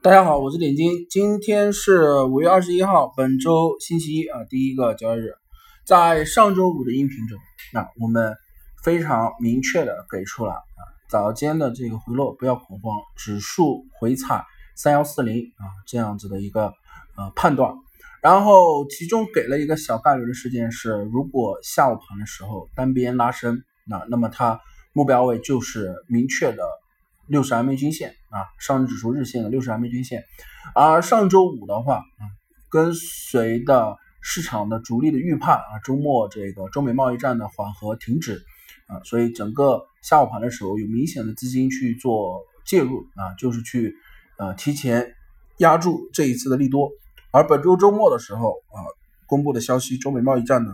大家好，我是点金，今天是五月二十一号，本周星期一啊，第一个交易日。在上周五的音频中，那我们非常明确的给出了啊，早间的这个回落不要恐慌，指数回踩三幺四零啊这样子的一个呃判断。然后其中给了一个小概率的事件是，如果下午盘的时候单边拉升，那那么它目标位就是明确的。六十 MA 均线啊，上证指数日线的六十 MA 均线，而上周五的话啊，跟随的市场的主力的预判啊，周末这个中美贸易战的缓和停止啊，所以整个下午盘的时候有明显的资金去做介入啊，就是去呃提前压住这一次的利多，而本周周末的时候啊，公布的消息，中美贸易战的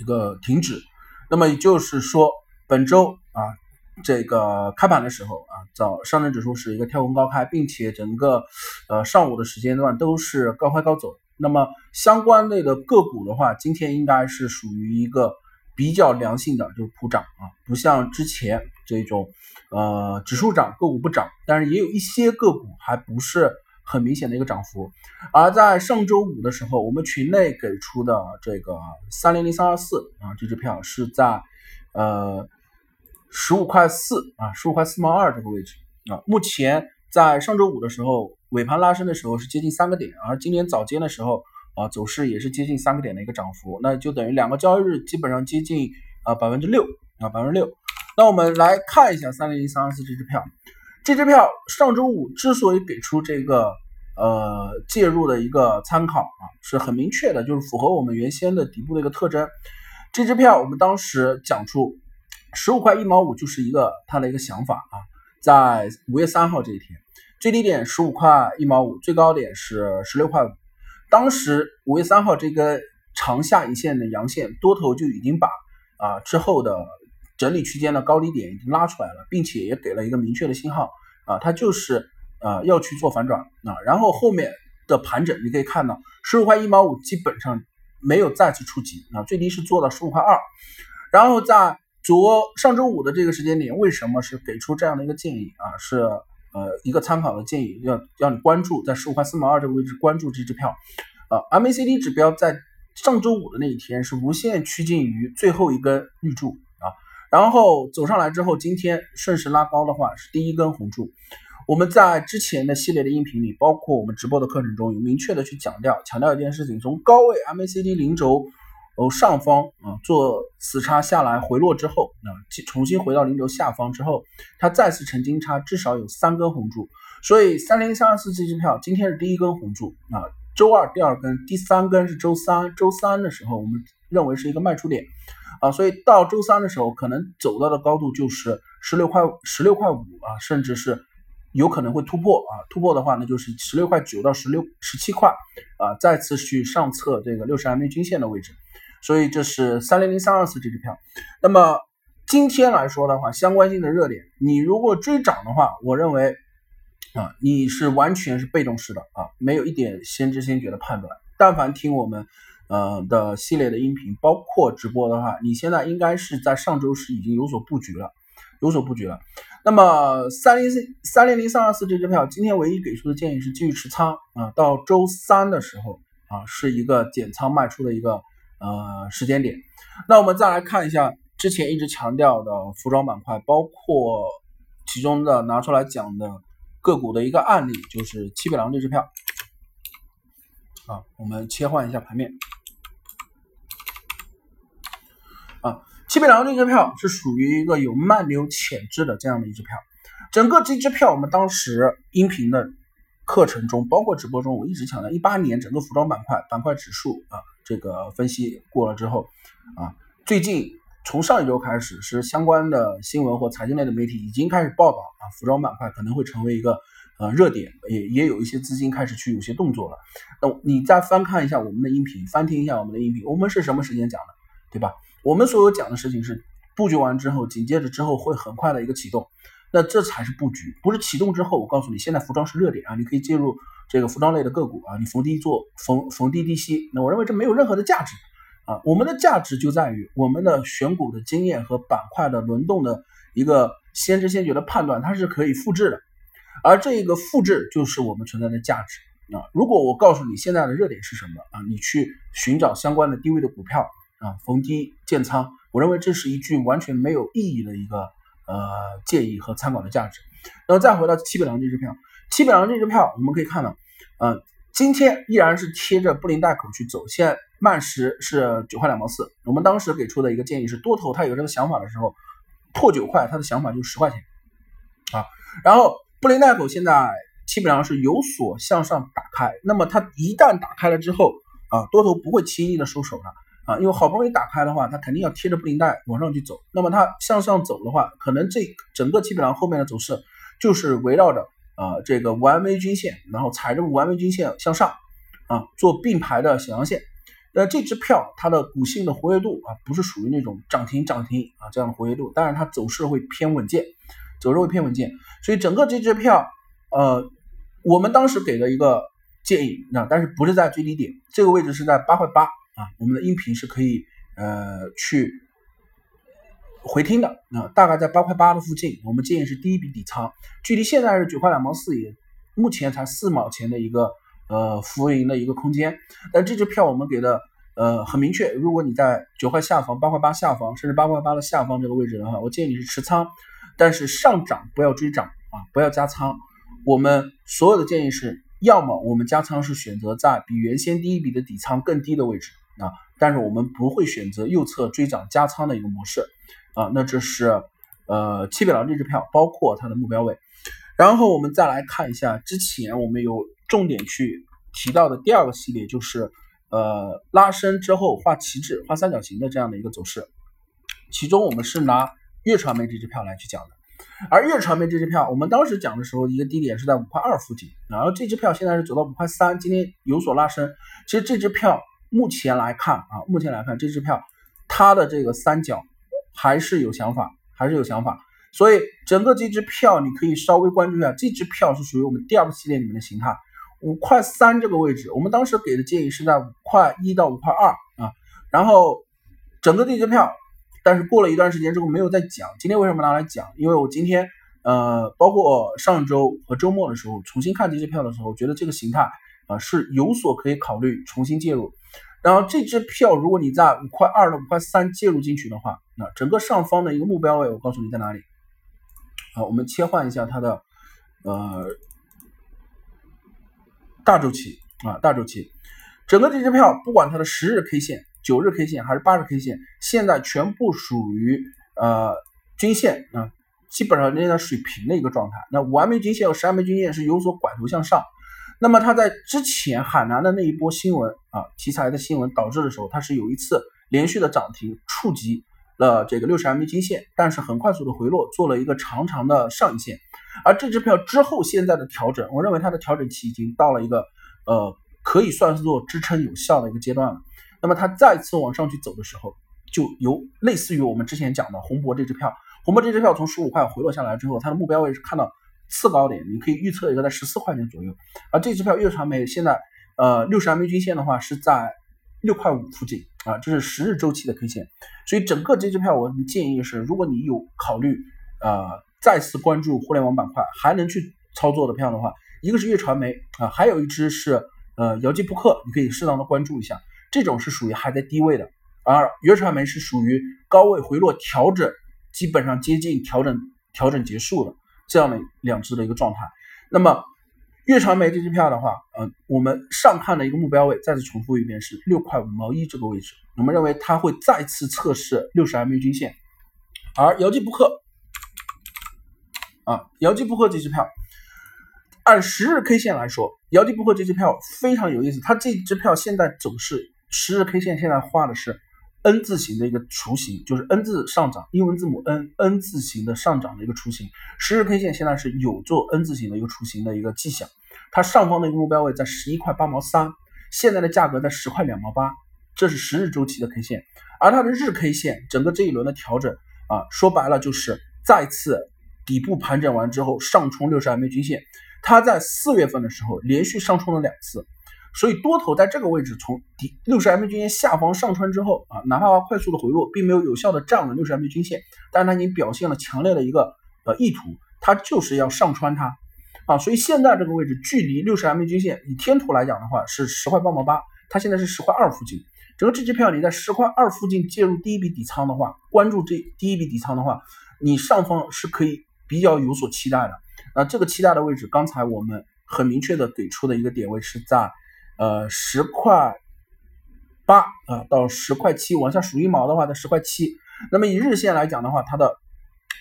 一个停止，那么也就是说本周啊。这个开盘的时候啊，早上证指数是一个跳空高开，并且整个呃上午的时间段都是高开高走。那么相关类的个股的话，今天应该是属于一个比较良性的，就是普涨啊，不像之前这种呃指数涨个股不涨，但是也有一些个股还不是很明显的一个涨幅。而在上周五的时候，我们群内给出的这个三零零三二四啊这支票是在呃。十五块四啊，十五块四毛二这个位置啊，目前在上周五的时候尾盘拉升的时候是接近三个点，而今天早间的时候啊，走势也是接近三个点的一个涨幅，那就等于两个交易日基本上接近啊百分之六啊百分之六。那我们来看一下三零一三二四这支票，这支票上周五之所以给出这个呃介入的一个参考啊，是很明确的，就是符合我们原先的底部的一个特征。这支票我们当时讲出。十五块一毛五就是一个他的一个想法啊，在五月三号这一天，最低点十五块一毛五，最高点是十六块五。当时五月三号这根长下影线的阳线多头就已经把啊之后的整理区间的高低点已经拉出来了，并且也给了一个明确的信号啊，它就是呃要去做反转啊。然后后面的盘整你可以看到，十五块一毛五基本上没有再次触及啊，最低是做到十五块二，然后在。昨上周五的这个时间点，为什么是给出这样的一个建议啊？是呃一个参考的建议，要要你关注在十五块四毛二这个位置关注这支票，呃 MACD 指标在上周五的那一天是无限趋近于最后一根绿柱啊，然后走上来之后，今天顺势拉高的话是第一根红柱。我们在之前的系列的音频里，包括我们直播的课程中有明确的去强调强调一件事情，从高位 MACD 零轴。哦，上方啊做死叉下来回落之后，啊重新回到零轴下方之后，它再次成金叉，至少有三根红柱。所以三零三二四这支票今天是第一根红柱啊，周二第二根，第三根是周三。周三的时候我们认为是一个卖出点啊，所以到周三的时候可能走到的高度就是十六块十六块五啊，甚至是有可能会突破啊，突破的话那就是十六块九到十六十七块啊，再次去上测这个六十 MA 均线的位置。所以这是三零零三二四这支票。那么今天来说的话，相关性的热点，你如果追涨的话，我认为啊，你是完全是被动式的啊，没有一点先知先觉的判断。但凡听我们呃的系列的音频，包括直播的话，你现在应该是在上周是已经有所布局了，有所布局了。那么三零三零零三二四这支票，今天唯一给出的建议是继续持仓啊，到周三的时候啊，是一个减仓卖出的一个。呃，时间点，那我们再来看一下之前一直强调的服装板块，包括其中的拿出来讲的个股的一个案例，就是七匹狼这支票。啊，我们切换一下盘面。啊，七匹狼这支票是属于一个有慢牛潜质的这样的一支票。整个这支票，我们当时音频的课程中，包括直播中，我一直强调，一八年整个服装板块板块指数啊。这个分析过了之后，啊，最近从上一周开始，是相关的新闻或财经类的媒体已经开始报道啊，服装板块可能会成为一个呃热点，也也有一些资金开始去有些动作了。那你再翻看一下我们的音频，翻听一下我们的音频，我们是什么时间讲的，对吧？我们所有讲的事情是布局完之后，紧接着之后会很快的一个启动。那这才是布局，不是启动之后。我告诉你，现在服装是热点啊，你可以介入这个服装类的个股啊，你逢低做，逢逢低低吸。那我认为这没有任何的价值啊，我们的价值就在于我们的选股的经验和板块的轮动的一个先知先觉的判断，它是可以复制的。而这一个复制就是我们存在的价值啊。如果我告诉你现在的热点是什么啊，你去寻找相关的低位的股票啊，逢低建仓，我认为这是一句完全没有意义的一个呃建议和参考的价值。然后再回到七百两这支票，七百两这支票我们可以看到，呃，今天依然是贴着布林带口去走，现在慢时是九块两毛四。我们当时给出的一个建议是，多头他有这个想法的时候，破九块，他的想法就是十块钱啊。然后布林带口现在基本上是有所向上打开，那么它一旦打开了之后啊，多头不会轻易的收手的啊，因为好不容易打开的话，它肯定要贴着布林带往上去走。那么它向上走的话，可能这整个基本上后面的走势就是围绕着。啊，这个五 MA 均线，然后踩着五 MA 均线向上，啊，做并排的小阳线。那这支票它的股性的活跃度啊，不是属于那种涨停涨停啊这样的活跃度，当然它走势会偏稳健，走势会偏稳健。所以整个这支票，呃，我们当时给了一个建议，那但是不是在最低点，这个位置是在八块八我们的音频是可以呃去。回听的啊，大概在八块八的附近，我们建议是第一笔底仓，距离现在是九块两毛四，也目前才四毛钱的一个呃浮盈的一个空间。但这支票我们给的呃很明确，如果你在九块下方、八块八下方，甚至八块八的下方这个位置的话，我建议你是持仓，但是上涨不要追涨啊，不要加仓。我们所有的建议是，要么我们加仓是选择在比原先第一笔的底仓更低的位置啊，但是我们不会选择右侧追涨加仓的一个模式。啊，那这是呃七百郎这支票，包括它的目标位。然后我们再来看一下之前我们有重点去提到的第二个系列，就是呃拉升之后画旗帜、画三角形的这样的一个走势。其中我们是拿粤传媒这支票来去讲的，而粤传媒这支票，我们当时讲的时候，一个低点是在五块二附近，然后这支票现在是走到五块三，今天有所拉升。其实这支票目前来看啊，目前来看这支票它的这个三角。还是有想法，还是有想法，所以整个这支票你可以稍微关注一下，这支票是属于我们第二个系列里面的形态，五块三这个位置，我们当时给的建议是在五块一到五块二啊，然后整个这支票，但是过了一段时间之后没有再讲，今天为什么拿来讲？因为我今天呃，包括上周和周末的时候重新看这支票的时候，觉得这个形态啊是有所可以考虑重新介入。然后这支票，如果你在五块二到五块三介入进去的话，那整个上方的一个目标位，我告诉你在哪里。好，我们切换一下它的呃大周期啊，大周期，整个这支票不管它的十日 K 线、九日 K 线还是八日 K 线，现在全部属于呃均线啊，基本上现在水平的一个状态。那五 MA 均线和十 MA 均线是有所拐头向上。那么它在之前海南的那一波新闻啊题材的新闻导致的时候，它是有一次连续的涨停，触及了这个六十 MA 均线，但是很快速的回落，做了一个长长的上影线。而这支票之后现在的调整，我认为它的调整期已经到了一个呃可以算是做支撑有效的一个阶段了。那么它再次往上去走的时候，就有类似于我们之前讲的宏博这支票，宏博这支票从十五块回落下来之后，它的目标位是看到。次高点，你可以预测一个在十四块钱左右，而这支票粤传媒现在，呃，六十 MA 均线的话是在六块五附近啊，这是十日周期的 K 线，所以整个这支票我建议是，如果你有考虑呃再次关注互联网板块还能去操作的票的话，一个是粤传媒啊，还有一支是呃姚记扑克，你可以适当的关注一下，这种是属于还在低位的，而粤传媒是属于高位回落调整，基本上接近调整调整结束了。这样的两只的一个状态，那么粤传媒这支票的话，呃，我们上看的一个目标位，再次重复一遍是六块五毛一这个位置，我们认为它会再次测试六十 MA 均线。而姚记布克啊，姚记布克这支票，按十日 K 线来说，姚记布克这支票非常有意思，它这支票现在走势十日 K 线现在画的是。N 字形的一个雏形，就是 N 字上涨，英文字母 N，N 字形的上涨的一个雏形。十日 K 线现在是有做 N 字形的一个雏形的一个迹象，它上方的一个目标位在十一块八毛三，现在的价格在十块两毛八，这是十日周期的 K 线。而它的日 K 线，整个这一轮的调整啊，说白了就是再次底部盘整完之后上冲六十 MA 均线，它在四月份的时候连续上冲了两次。所以多头在这个位置从底六十 MA 均线下方上穿之后啊，哪怕快速的回落，并没有有效的站稳六十 MA 均线，但是它已经表现了强烈的一个呃意图，它就是要上穿它啊，所以现在这个位置距离六十 MA 均线，以天图来讲的话是十块八毛八，它现在是十块二附近。整个这支票你在十块二附近介入第一笔底仓的话，关注这第一笔底仓的话，你上方是可以比较有所期待的。那这个期待的位置，刚才我们很明确的给出的一个点位是在呃十块八啊到十块七，往下数一毛的话在十块七。那么以日线来讲的话，它的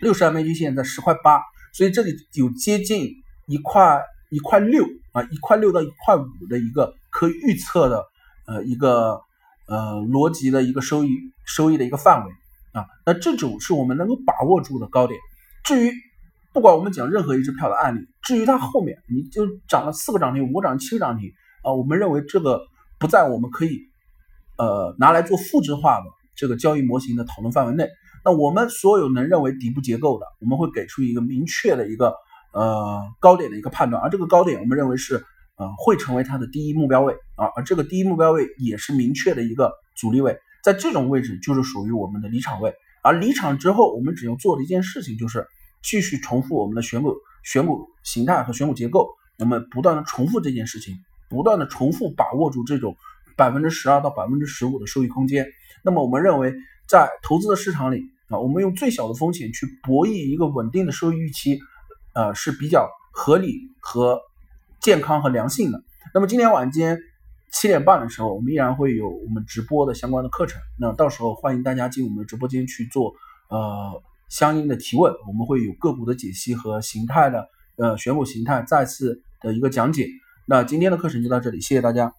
六十 MA 均线在十块八，所以这里有接近一块一块六啊一块六到一块五的一个可预测的呃一个。呃，逻辑的一个收益收益的一个范围啊，那这种是我们能够把握住的高点。至于不管我们讲任何一只票的案例，至于它后面你就涨了四个涨停、五个涨停、七个涨停啊，我们认为这个不在我们可以呃拿来做复制化的这个交易模型的讨论范围内。那我们所有能认为底部结构的，我们会给出一个明确的一个呃高点的一个判断，而这个高点我们认为是。呃，会成为它的第一目标位啊，而这个第一目标位也是明确的一个阻力位，在这种位置就是属于我们的离场位，而离场之后，我们只要做的一件事情就是继续重复我们的选股选股形态和选股结构，那么不断的重复这件事情，不断的重复把握住这种百分之十二到百分之十五的收益空间，那么我们认为在投资的市场里啊，我们用最小的风险去博弈一个稳定的收益预期，呃是比较合理和。健康和良性的。那么今天晚间七点半的时候，我们依然会有我们直播的相关的课程。那到时候欢迎大家进我们的直播间去做呃相应的提问，我们会有个股的解析和形态的呃选股形态再次的一个讲解。那今天的课程就到这里，谢谢大家。